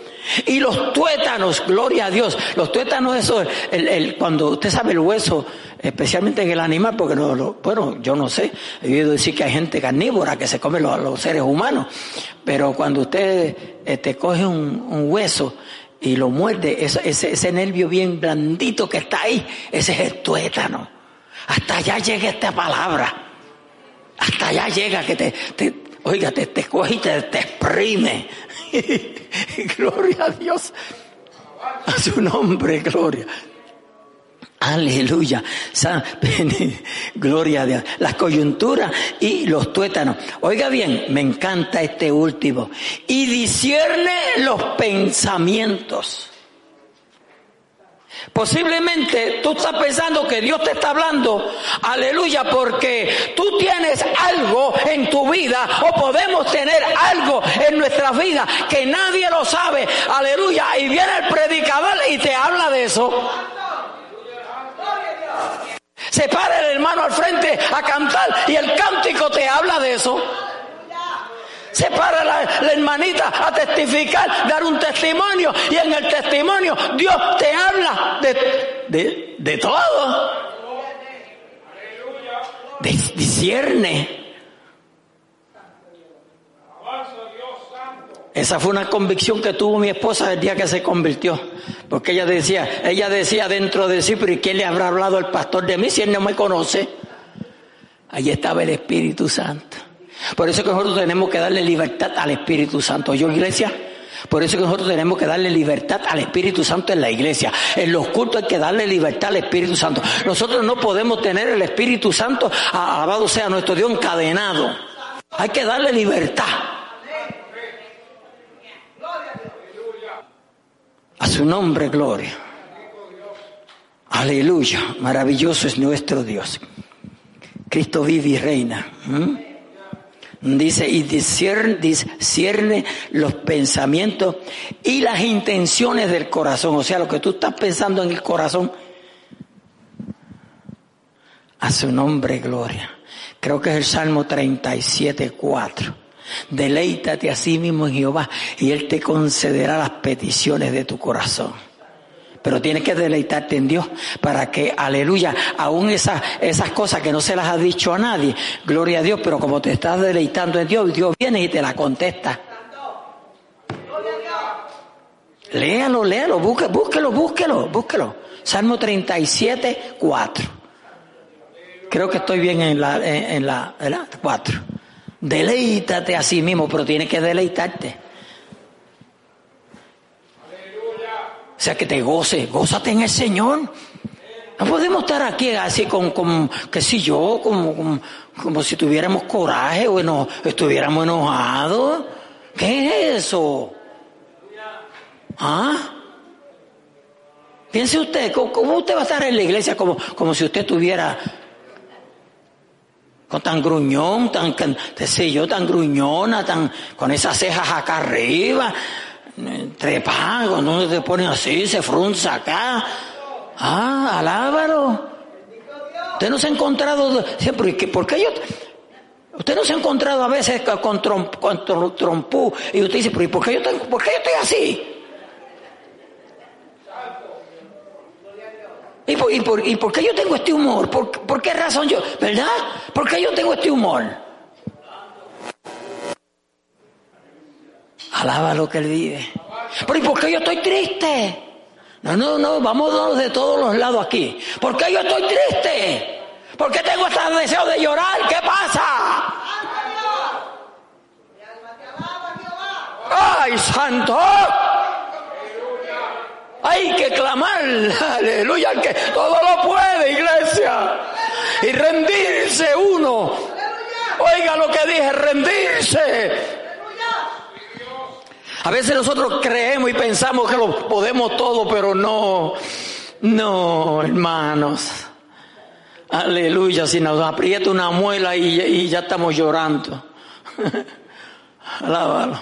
Y los tuétanos, gloria a Dios. Los tuétanos, eso, el, el, cuando usted sabe el hueso, especialmente en el animal, porque no, lo, bueno, yo no sé. He oído decir que hay gente carnívora que se come los, los seres humanos. Pero cuando usted este, coge un, un hueso y lo muerde, ese, ese, ese nervio bien blandito que está ahí, ese es el tuétano. Hasta allá llega esta palabra. Hasta allá llega que te, te, Oiga, te, te coge y te, exprime. gloria a Dios. A su nombre, gloria. Aleluya. Gloria a Dios. Las coyunturas y los tuétanos. Oiga bien, me encanta este último. Y discierne los pensamientos. Posiblemente tú estás pensando que Dios te está hablando, aleluya, porque tú tienes algo en tu vida o podemos tener algo en nuestra vida que nadie lo sabe, aleluya, y viene el predicador y te habla de eso. Se para el hermano al frente a cantar y el cántico te habla de eso. Se para la, hermanita a testificar, dar un testimonio y en el testimonio Dios te habla de, de, de todo. Discierne. Esa fue una convicción que tuvo mi esposa el día que se convirtió. Porque ella decía, ella decía dentro de sí, pero ¿y quién le habrá hablado el pastor de mí si él no me conoce? Allí estaba el Espíritu Santo. Por eso que nosotros tenemos que darle libertad al Espíritu Santo. ¿Yo, iglesia? Por eso que nosotros tenemos que darle libertad al Espíritu Santo en la iglesia. En los cultos hay que darle libertad al Espíritu Santo. Nosotros no podemos tener el Espíritu Santo, alabado sea nuestro Dios, encadenado. Hay que darle libertad. A su nombre, gloria. Aleluya. Maravilloso es nuestro Dios. Cristo vive y reina. Dice, y discierne, los pensamientos y las intenciones del corazón. O sea, lo que tú estás pensando en el corazón. A su nombre, gloria. Creo que es el Salmo 37, 4. Deleítate a sí mismo en Jehová y Él te concederá las peticiones de tu corazón pero tienes que deleitarte en Dios para que, aleluya, aún esas, esas cosas que no se las ha dicho a nadie, gloria a Dios, pero como te estás deleitando en Dios, Dios viene y te la contesta. Léalo, léalo, búsquelo, búsquelo, búsquelo. Salmo 37, 4. Creo que estoy bien en la, en, la, ¿verdad? 4. Deleítate a sí mismo, pero tienes que deleitarte. Sea, que te goce, gózate en el Señor. No podemos estar aquí así con, con qué sé yo, como, como, si tuviéramos coraje o no, estuviéramos enojados. ¿Qué es eso? ¿Ah? Piense usted, ¿cómo, usted va a estar en la iglesia como, como si usted tuviera con tan gruñón, tan, qué sé yo, tan gruñona, tan, con esas cejas acá arriba? Trepago, no te pone así, se frunza acá. Ah, alábalo. Usted no se ha encontrado siempre, ¿por qué yo? Usted no se ha encontrado a veces con, trompú y usted dice, pero ¿y por qué yo, tengo, por qué yo estoy así? ¿Y por, y, por, ¿Y por, qué yo tengo este humor? ¿Por, ¿Por qué razón yo? ¿Verdad? ¿Por qué yo tengo este humor? Alaba lo que él vive. Pero ¿y por qué yo estoy triste? No, no, no, vamos de todos los lados aquí. ¿Por qué yo estoy triste? ¿Por qué tengo este deseo de llorar? ¿Qué pasa? ¡Ay, santo! Hay que clamar, aleluya, que todo lo puede, iglesia. Y rendirse uno. Oiga lo que dije, rendirse. A veces nosotros creemos y pensamos que lo podemos todo, pero no, no, hermanos. Aleluya, si nos aprieta una muela y, ya estamos llorando. Alábalo.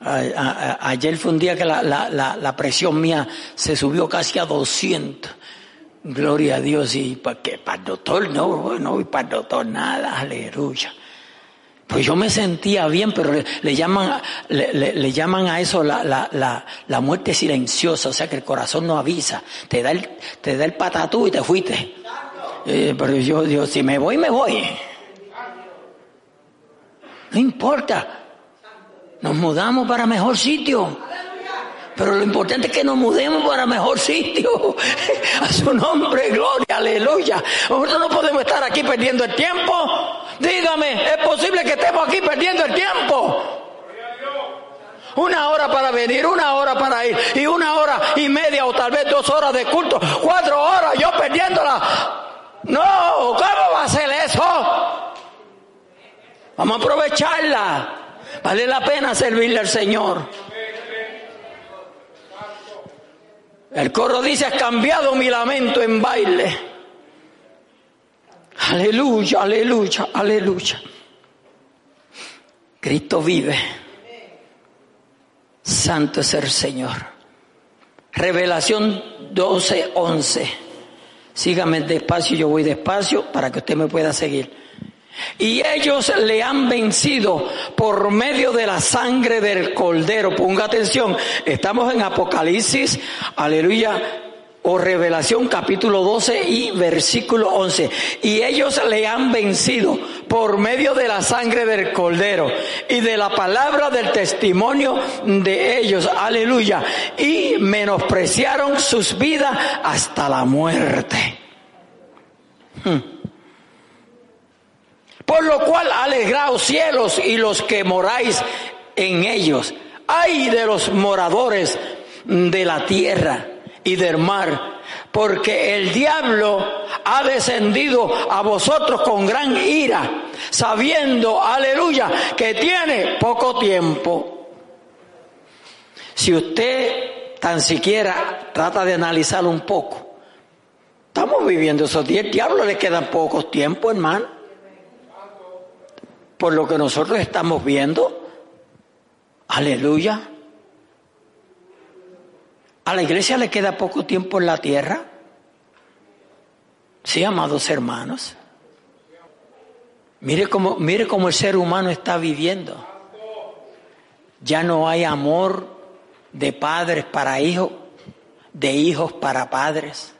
ayer fue un día que la, presión mía se subió casi a 200. Gloria a Dios. Y para qué, para el doctor, no, no, y para el doctor nada. Aleluya. Pues yo me sentía bien, pero le, llaman, le, llaman a eso la, la, la, la, muerte silenciosa, o sea que el corazón no avisa, te da el, te da el patatú y te fuiste. Eh, pero yo digo, si me voy, me voy. No importa, nos mudamos para mejor sitio. Pero lo importante es que nos mudemos para mejor sitio. A su nombre, gloria, aleluya. Nosotros no podemos estar aquí perdiendo el tiempo. Dígame, ¿es posible que estemos aquí perdiendo el tiempo? Una hora para venir, una hora para ir, y una hora y media o tal vez dos horas de culto, cuatro horas yo perdiéndola. No, ¿cómo va a ser eso? Vamos a aprovecharla. Vale la pena servirle al Señor. El coro dice, has cambiado mi lamento en baile. Aleluya, aleluya, aleluya. Cristo vive. Santo es el Señor. Revelación 12, 11. Sígame despacio, yo voy despacio para que usted me pueda seguir. Y ellos le han vencido por medio de la sangre del cordero. Ponga atención, estamos en Apocalipsis, aleluya, o Revelación capítulo 12 y versículo 11. Y ellos le han vencido por medio de la sangre del cordero y de la palabra del testimonio de ellos. Aleluya. Y menospreciaron sus vidas hasta la muerte. Hmm. Por lo cual alegraos cielos y los que moráis en ellos. Ay de los moradores de la tierra y del mar, porque el diablo ha descendido a vosotros con gran ira, sabiendo, aleluya, que tiene poco tiempo. Si usted tan siquiera trata de analizarlo un poco, estamos viviendo esos días, el diablo le quedan pocos tiempo, hermano por lo que nosotros estamos viendo. Aleluya. A la iglesia le queda poco tiempo en la tierra. Sí, amados hermanos. Mire cómo, mire cómo el ser humano está viviendo. Ya no hay amor de padres para hijos, de hijos para padres.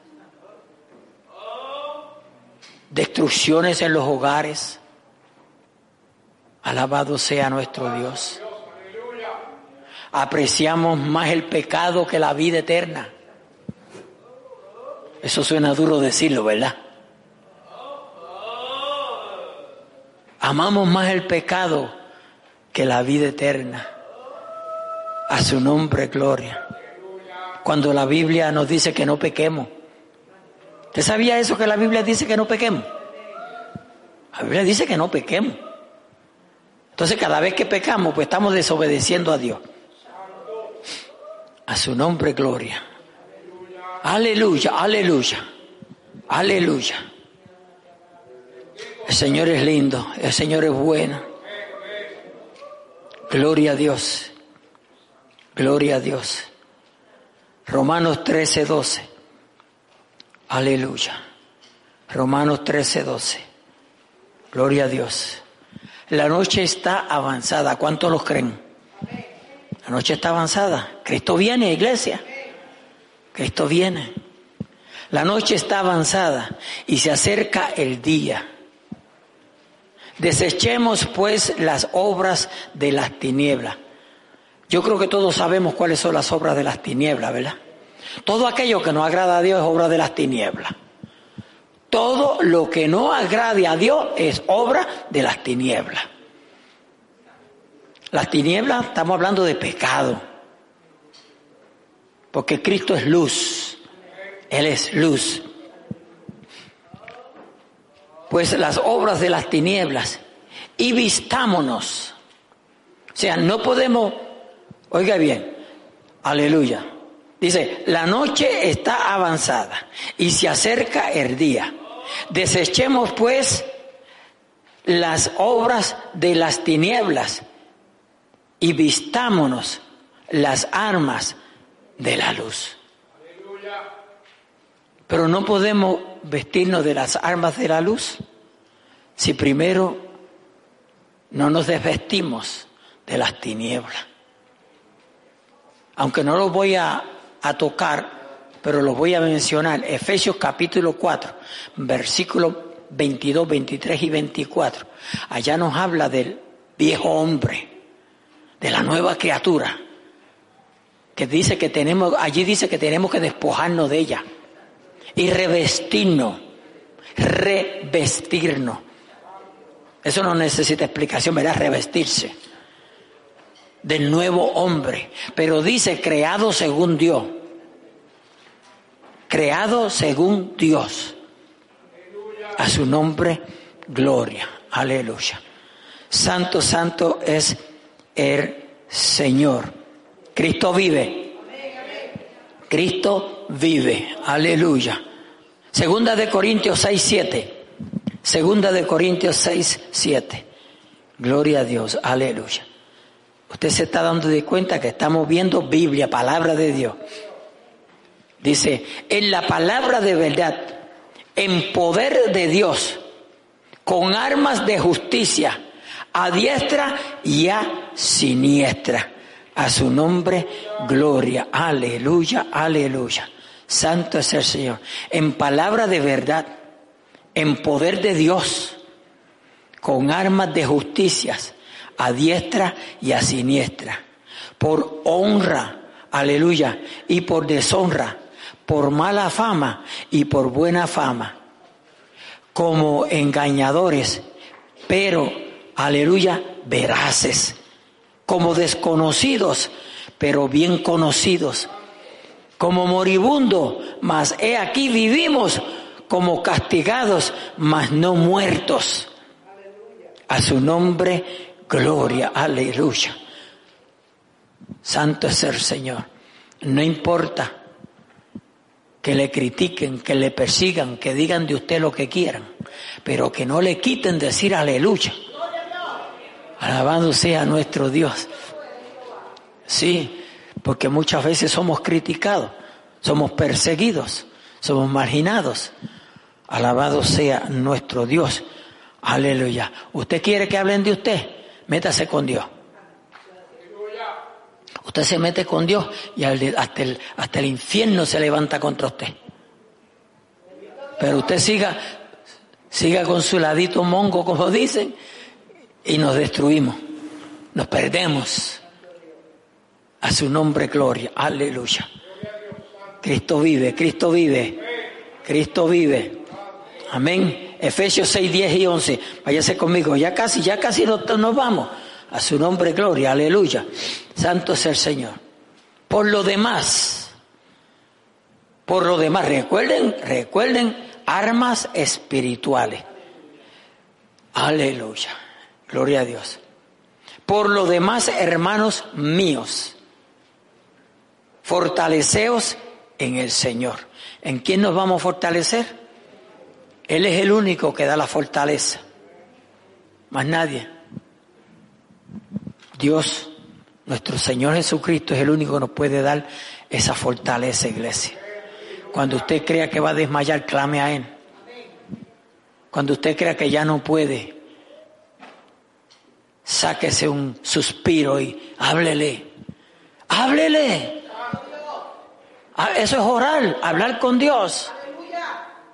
Destrucciones en los hogares Alabado sea nuestro Dios. Apreciamos más el pecado que la vida eterna. Eso suena duro decirlo, ¿verdad? Amamos más el pecado que la vida eterna. A su nombre, gloria. Cuando la Biblia nos dice que no pequemos. ¿Usted sabía eso que la Biblia dice que no pequemos? La Biblia dice que no pequemos. Entonces cada vez que pecamos, pues estamos desobedeciendo a Dios. A su nombre, gloria. Aleluya, aleluya, aleluya. El Señor es lindo, el Señor es bueno. Gloria a Dios, gloria a Dios. Romanos 13, 12. Aleluya. Romanos 13, 12. Gloria a Dios. La noche está avanzada. ¿Cuántos los creen? La noche está avanzada. Cristo viene, iglesia. Cristo viene. La noche está avanzada y se acerca el día. Desechemos pues las obras de las tinieblas. Yo creo que todos sabemos cuáles son las obras de las tinieblas, ¿verdad? Todo aquello que no agrada a Dios es obra de las tinieblas. Todo lo que no agrade a Dios es obra de las tinieblas. Las tinieblas, estamos hablando de pecado. Porque Cristo es luz. Él es luz. Pues las obras de las tinieblas. Y vistámonos. O sea, no podemos, oiga bien, aleluya. Dice, la noche está avanzada y se acerca el día. Desechemos pues las obras de las tinieblas y vistámonos las armas de la luz. Pero no podemos vestirnos de las armas de la luz si primero no nos desvestimos de las tinieblas. Aunque no lo voy a, a tocar, pero lo voy a mencionar. Efesios capítulo 4, versículos 22, 23 y 24. Allá nos habla del viejo hombre, de la nueva criatura, que dice que tenemos, allí dice que tenemos que despojarnos de ella y revestirnos, revestirnos. Eso no necesita explicación, ¿verdad? Revestirse del nuevo hombre, pero dice creado según Dios creado según Dios. A su nombre, gloria. Aleluya. Santo, santo es el Señor. Cristo vive. Cristo vive. Aleluya. Segunda de Corintios 6, 7. Segunda de Corintios 6, 7. Gloria a Dios. Aleluya. Usted se está dando de cuenta que estamos viendo Biblia, palabra de Dios. Dice, en la palabra de verdad, en poder de Dios, con armas de justicia, a diestra y a siniestra. A su nombre, gloria. Aleluya, aleluya. Santo es el Señor. En palabra de verdad, en poder de Dios, con armas de justicia, a diestra y a siniestra. Por honra, aleluya, y por deshonra por mala fama y por buena fama, como engañadores, pero, aleluya, veraces, como desconocidos, pero bien conocidos, como moribundo, mas he aquí vivimos como castigados, mas no muertos. A su nombre, gloria, aleluya. Santo es el Señor. No importa que le critiquen, que le persigan, que digan de usted lo que quieran, pero que no le quiten decir aleluya. Alabado sea nuestro Dios. Sí, porque muchas veces somos criticados, somos perseguidos, somos marginados. Alabado sea nuestro Dios. Aleluya. ¿Usted quiere que hablen de usted? Métase con Dios. Usted se mete con Dios y hasta el, infierno se levanta contra usted. Pero usted siga, siga con su ladito mongo, como dicen, y nos destruimos, nos perdemos. A su nombre, gloria. Aleluya. Cristo vive, Cristo vive, Cristo vive. Amén. Efesios 6, 10 y 11. Váyase conmigo. Ya casi, ya casi nos vamos. A su nombre, gloria. Aleluya. Santo es el Señor. Por lo demás, por lo demás, recuerden, recuerden armas espirituales. Aleluya. Gloria a Dios. Por lo demás, hermanos míos, fortaleceos en el Señor. ¿En quién nos vamos a fortalecer? Él es el único que da la fortaleza. Más nadie. Dios nuestro Señor Jesucristo es el único que nos puede dar esa fortaleza, iglesia. Cuando usted crea que va a desmayar, clame a Él. Cuando usted crea que ya no puede, sáquese un suspiro y háblele. Háblele. Ah, eso es orar, hablar con Dios.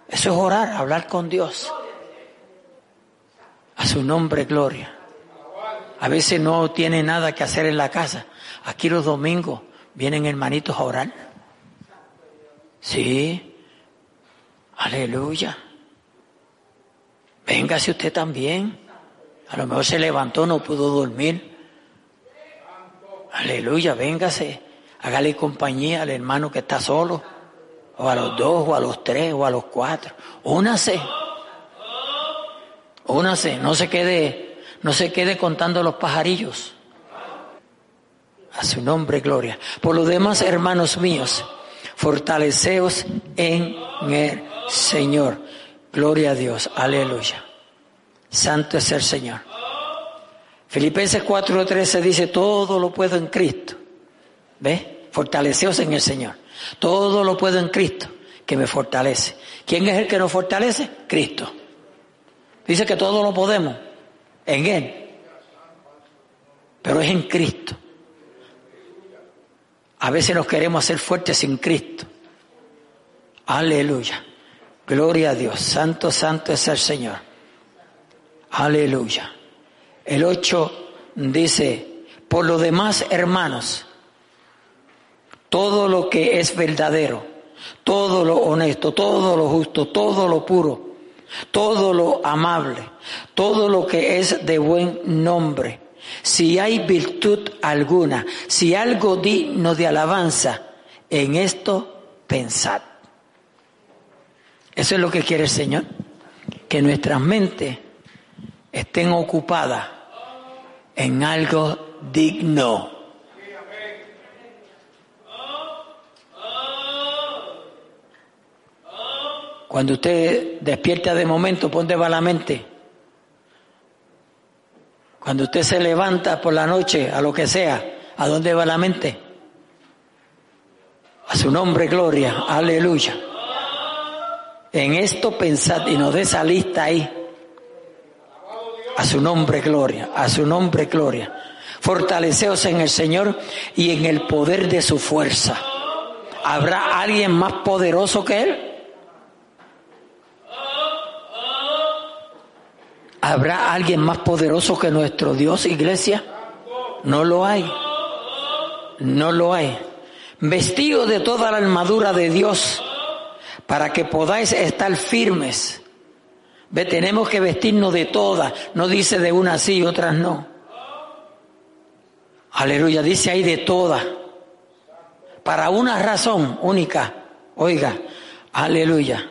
Eso es orar, hablar con Dios. A su nombre, gloria. A veces no tiene nada que hacer en la casa. Aquí los domingos vienen hermanitos a orar. Sí. Aleluya. Véngase usted también. A lo mejor se levantó, no pudo dormir. Aleluya, véngase. Hágale compañía al hermano que está solo. O a los dos, o a los tres, o a los cuatro. Únase. Únase. No se quede, no se quede contando los pajarillos. A su nombre, gloria. Por lo demás, hermanos míos, fortaleceos en el Señor. Gloria a Dios. Aleluya. Santo es el Señor. Filipenses 4:13 dice, todo lo puedo en Cristo. ¿Ve? Fortaleceos en el Señor. Todo lo puedo en Cristo, que me fortalece. ¿Quién es el que nos fortalece? Cristo. Dice que todo lo podemos en Él. Pero es en Cristo. A veces nos queremos hacer fuertes sin Cristo. Aleluya. Gloria a Dios. Santo, santo es el Señor. Aleluya. El 8 dice, por lo demás, hermanos, todo lo que es verdadero, todo lo honesto, todo lo justo, todo lo puro, todo lo amable, todo lo que es de buen nombre, si hay virtud alguna, si algo digno de alabanza, en esto pensad. Eso es lo que quiere el Señor, que nuestras mentes estén ocupadas en algo digno. Cuando usted despierta de momento, ¿dónde va la mente? Cuando usted se levanta por la noche, a lo que sea, ¿a dónde va la mente? A su nombre, gloria, aleluya. En esto pensad y nos dé esa lista ahí. A su nombre, gloria, a su nombre, gloria. Fortaleceos en el Señor y en el poder de su fuerza. ¿Habrá alguien más poderoso que Él? ¿Habrá alguien más poderoso que nuestro Dios, iglesia? No lo hay. No lo hay. Vestido de toda la armadura de Dios para que podáis estar firmes. Ve, tenemos que vestirnos de todas, no dice de unas sí y otras no. Aleluya, dice ahí de todas. Para una razón única. Oiga, aleluya.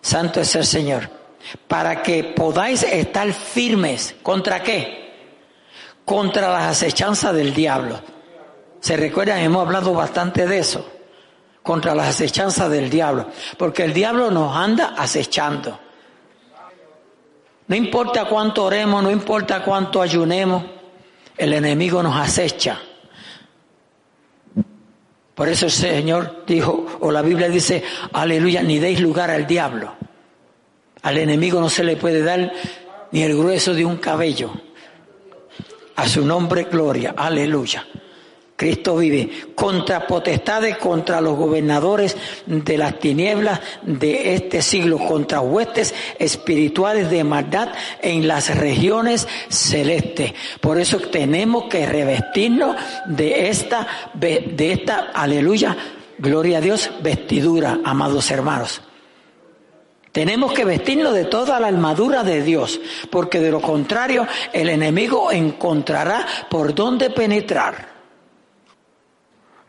Santo es el Señor. Para que podáis estar firmes. ¿Contra qué? Contra las acechanzas del diablo. ¿Se recuerdan? Hemos hablado bastante de eso contra las acechanzas del diablo, porque el diablo nos anda acechando. No importa cuánto oremos, no importa cuánto ayunemos, el enemigo nos acecha. Por eso el Señor dijo, o la Biblia dice, aleluya, ni deis lugar al diablo. Al enemigo no se le puede dar ni el grueso de un cabello. A su nombre, gloria, aleluya. Cristo vive, contra potestades, contra los gobernadores de las tinieblas de este siglo, contra huestes espirituales de maldad en las regiones celestes. Por eso tenemos que revestirnos de esta, de esta, aleluya, gloria a Dios, vestidura, amados hermanos. Tenemos que vestirnos de toda la armadura de Dios, porque de lo contrario el enemigo encontrará por dónde penetrar.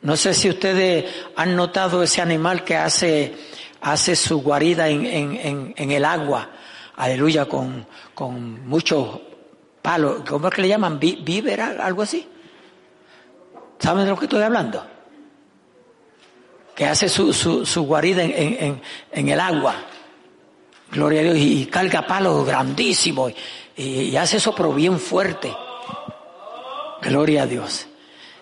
No sé si ustedes han notado ese animal que hace, hace su guarida en, en, en, el agua, aleluya, con, con muchos palos, ¿cómo es que le llaman? ¿Víver? Algo así. ¿Saben de lo que estoy hablando? Que hace su, su, su guarida en, en, el agua. Gloria a Dios. Y, carga palos grandísimos. Y, hace eso pero bien fuerte. Gloria a Dios.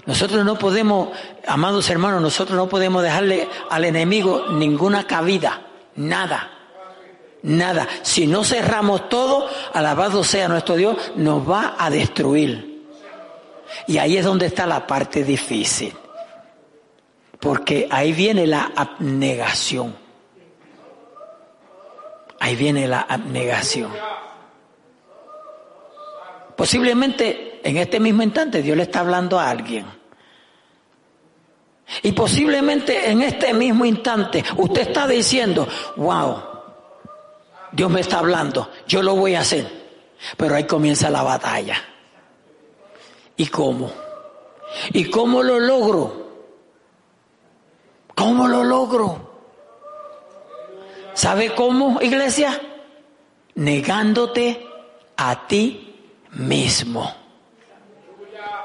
Nosotros no podemos, amados hermanos, nosotros no podemos dejarle al enemigo ninguna cabida, nada, nada. Si no cerramos todo, alabado sea nuestro Dios, nos va a destruir. Y ahí es donde está la parte difícil. Porque ahí viene la abnegación. Ahí viene la abnegación. Posiblemente en este mismo instante Dios le está hablando a alguien. Y posiblemente en este mismo instante usted está diciendo, wow, Dios me está hablando, yo lo voy a hacer. Pero ahí comienza la batalla. ¿Y cómo? ¿Y cómo lo logro? ¿Cómo lo logro? ¿Sabe cómo, iglesia? Negándote a ti mismo.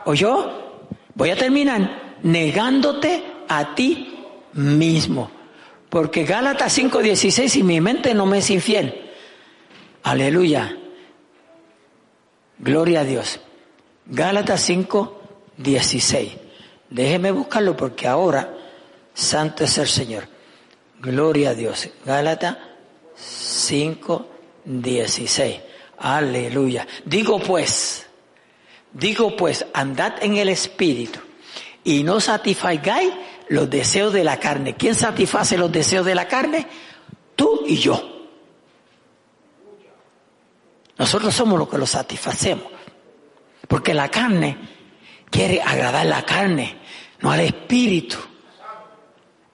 ¿O? Voy a terminar. Negándote a ti mismo. Porque Gálatas 5:16 y mi mente no me es infiel. Aleluya. Gloria a Dios. Gálatas 5:16. Déjeme buscarlo porque ahora santo es el Señor. Gloria a Dios. Gálatas 5:16. Aleluya. Digo pues, digo pues, andad en el Espíritu y no satisfagáis los deseos de la carne. ¿Quién satisface los deseos de la carne? Tú y yo. Nosotros somos los que los satisfacemos. Porque la carne quiere agradar la carne, no al espíritu.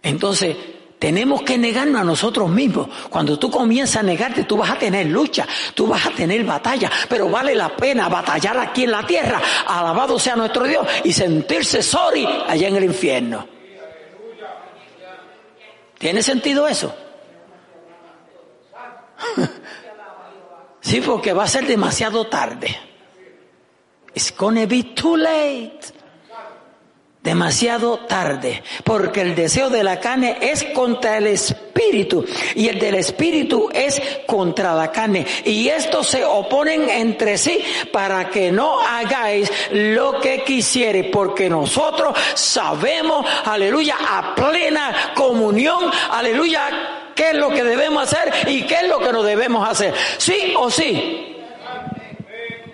Entonces, tenemos que negarnos a nosotros mismos. Cuando tú comienzas a negarte, tú vas a tener lucha, tú vas a tener batalla, pero vale la pena batallar aquí en la tierra, alabado sea nuestro Dios, y sentirse sorry allá en el infierno. ¿Tiene sentido eso? sí, porque va a ser demasiado tarde. It's gonna be too late demasiado tarde, porque el deseo de la carne es contra el espíritu y el del espíritu es contra la carne y estos se oponen entre sí para que no hagáis lo que quisiere, porque nosotros sabemos, aleluya, a plena comunión, aleluya, qué es lo que debemos hacer y qué es lo que no debemos hacer. Sí o sí.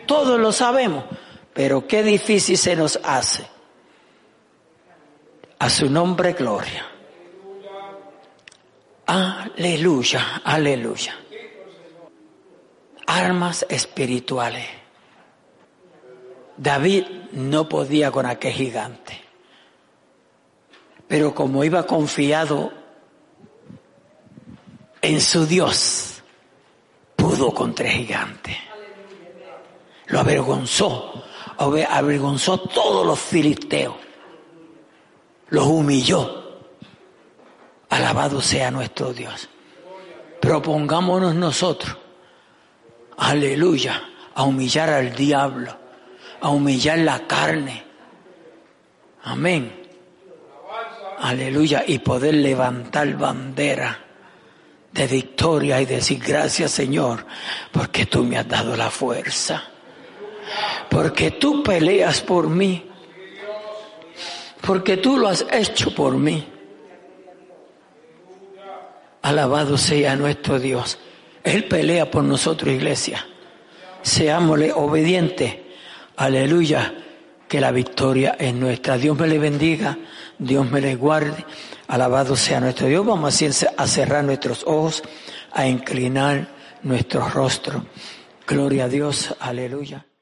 Todos lo sabemos, pero qué difícil se nos hace. A su nombre, gloria. Aleluya, aleluya. Armas espirituales. David no podía con aquel gigante. Pero como iba confiado en su Dios, pudo contra el gigante. Lo avergonzó, avergonzó a todos los filisteos los humilló. Alabado sea nuestro Dios. Propongámonos nosotros, aleluya, a humillar al diablo, a humillar la carne. Amén. Aleluya. Y poder levantar bandera de victoria y decir gracias Señor, porque tú me has dado la fuerza. Porque tú peleas por mí porque tú lo has hecho por mí. Alabado sea nuestro Dios. Él pelea por nosotros, iglesia. Seámosle obedientes. Aleluya. Que la victoria es nuestra. Dios me le bendiga. Dios me le guarde. Alabado sea nuestro Dios. Vamos a cerrar nuestros ojos, a inclinar nuestro rostro. Gloria a Dios. Aleluya.